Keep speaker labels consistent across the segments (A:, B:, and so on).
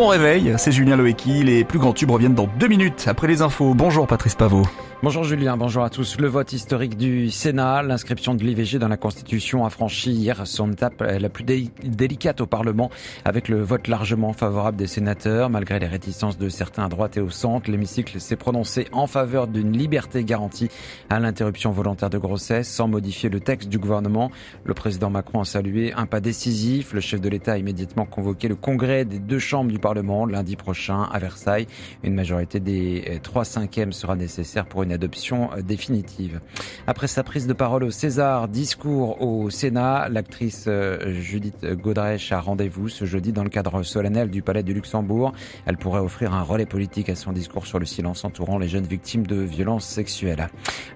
A: Bon réveil, c'est Julien Loeki. Les plus grands tubes reviennent dans deux minutes après les infos. Bonjour Patrice Pavot.
B: Bonjour Julien, bonjour à tous. Le vote historique du Sénat, l'inscription de l'IVG dans la Constitution a franchi hier son étape la plus délicate au Parlement avec le vote largement favorable des sénateurs. Malgré les réticences de certains à droite et au centre, l'hémicycle s'est prononcé en faveur d'une liberté garantie à l'interruption volontaire de grossesse sans modifier le texte du gouvernement. Le président Macron a salué un pas décisif. Le chef de l'État a immédiatement convoqué le congrès des deux chambres du Parlement lundi prochain à Versailles. Une majorité des trois cinquièmes sera nécessaire pour une adoption euh, définitive. Après sa prise de parole au César, discours au Sénat, l'actrice euh, Judith Godrèche a rendez-vous ce jeudi dans le cadre solennel du Palais du Luxembourg. Elle pourrait offrir un relais politique à son discours sur le silence entourant les jeunes victimes de violences sexuelles.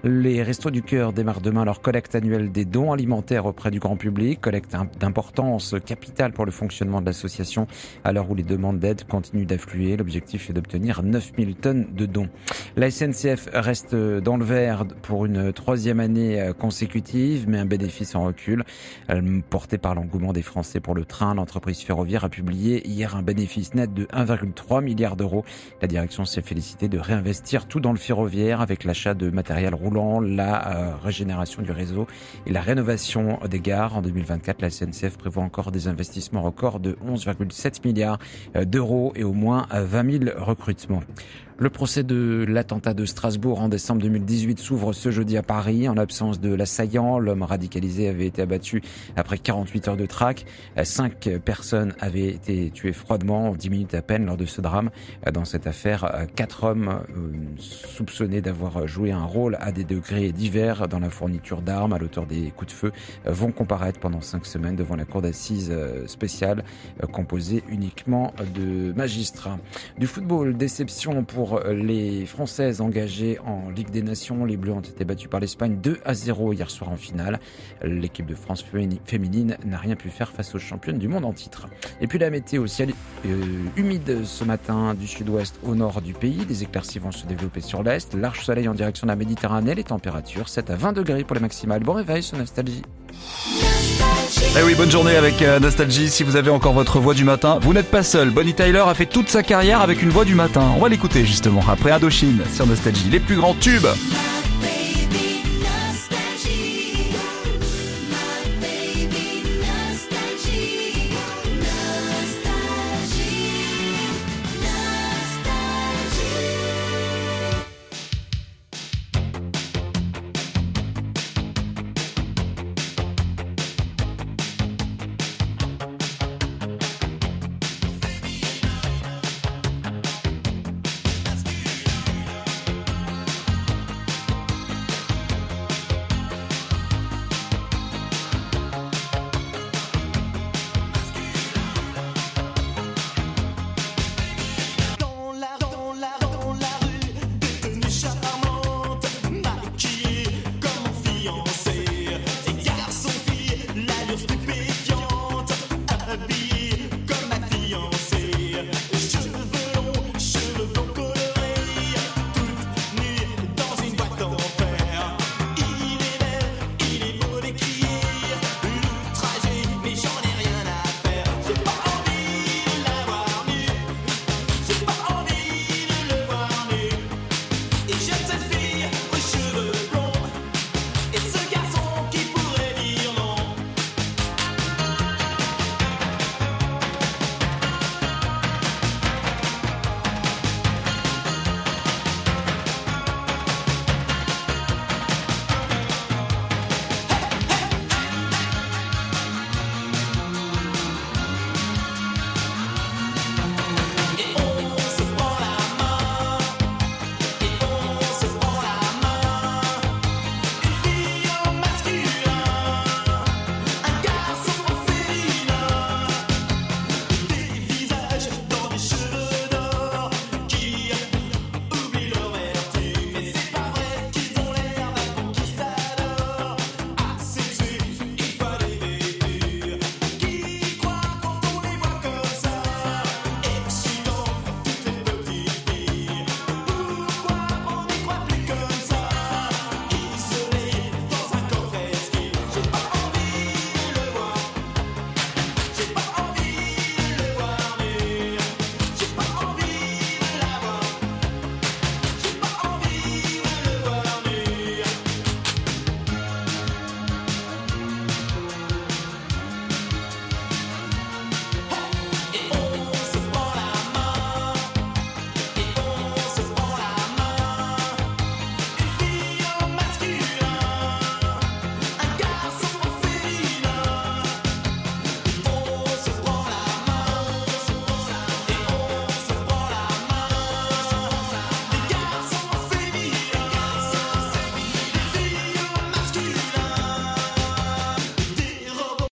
B: Les Restos du Cœur démarrent demain leur collecte annuelle des dons alimentaires auprès du grand public, collecte d'importance capitale pour le fonctionnement de l'association à l'heure où les demandes d'aide continuent d'affluer. L'objectif est d'obtenir 9000 tonnes de dons. La SNCF reste dans le vert pour une troisième année euh, consécutive, mais un bénéfice en recul. Porté par l'engouement des Français pour le train, l'entreprise ferroviaire a publié hier un bénéfice net de 1,3 milliard d'euros. La direction s'est félicitée de réinvestir tout dans le ferroviaire avec l'achat de matériel roulant, la euh, régénération du réseau et la rénovation des gares. En 2024, la SNCF prévoit encore des investissements records de 11,7 milliards euh, d'euros et au moins 20 000 recrutements. Le procès de l'attentat de Strasbourg en décembre 2018 s'ouvre ce jeudi à Paris. En l'absence de l'assaillant, l'homme radicalisé avait été abattu après 48 heures de traque. Cinq personnes avaient été tuées froidement en 10 minutes à peine lors de ce drame. Dans cette affaire, quatre hommes euh, soupçonnés d'avoir joué un rôle à des degrés divers dans la fourniture d'armes à l'auteur des coups de feu vont comparaître pendant cinq semaines devant la cour d'assises euh, spéciale euh, composée uniquement de magistrats. Du football, déception pour les Françaises engagées en Ligue des Nations. Les Bleus ont été battus par l'Espagne 2 à 0 hier soir en finale. L'équipe de France féminine n'a rien pu faire face aux championnes du monde en titre. Et puis la météo ciel euh, humide ce matin du sud-ouest au nord du pays. Des éclaircies vont se développer sur l'est. Large soleil en direction de la Méditerranée. Les températures 7 à 20 degrés pour les maximales. Bon réveil sur Nostalgie.
A: Eh oui, bonne journée avec euh, Nostalgie. Si vous avez encore votre voix du matin, vous n'êtes pas seul. Bonnie Tyler a fait toute sa carrière avec une voix du matin. On va l'écouter justement après Indochine sur Nostalgie. Les plus grands tubes.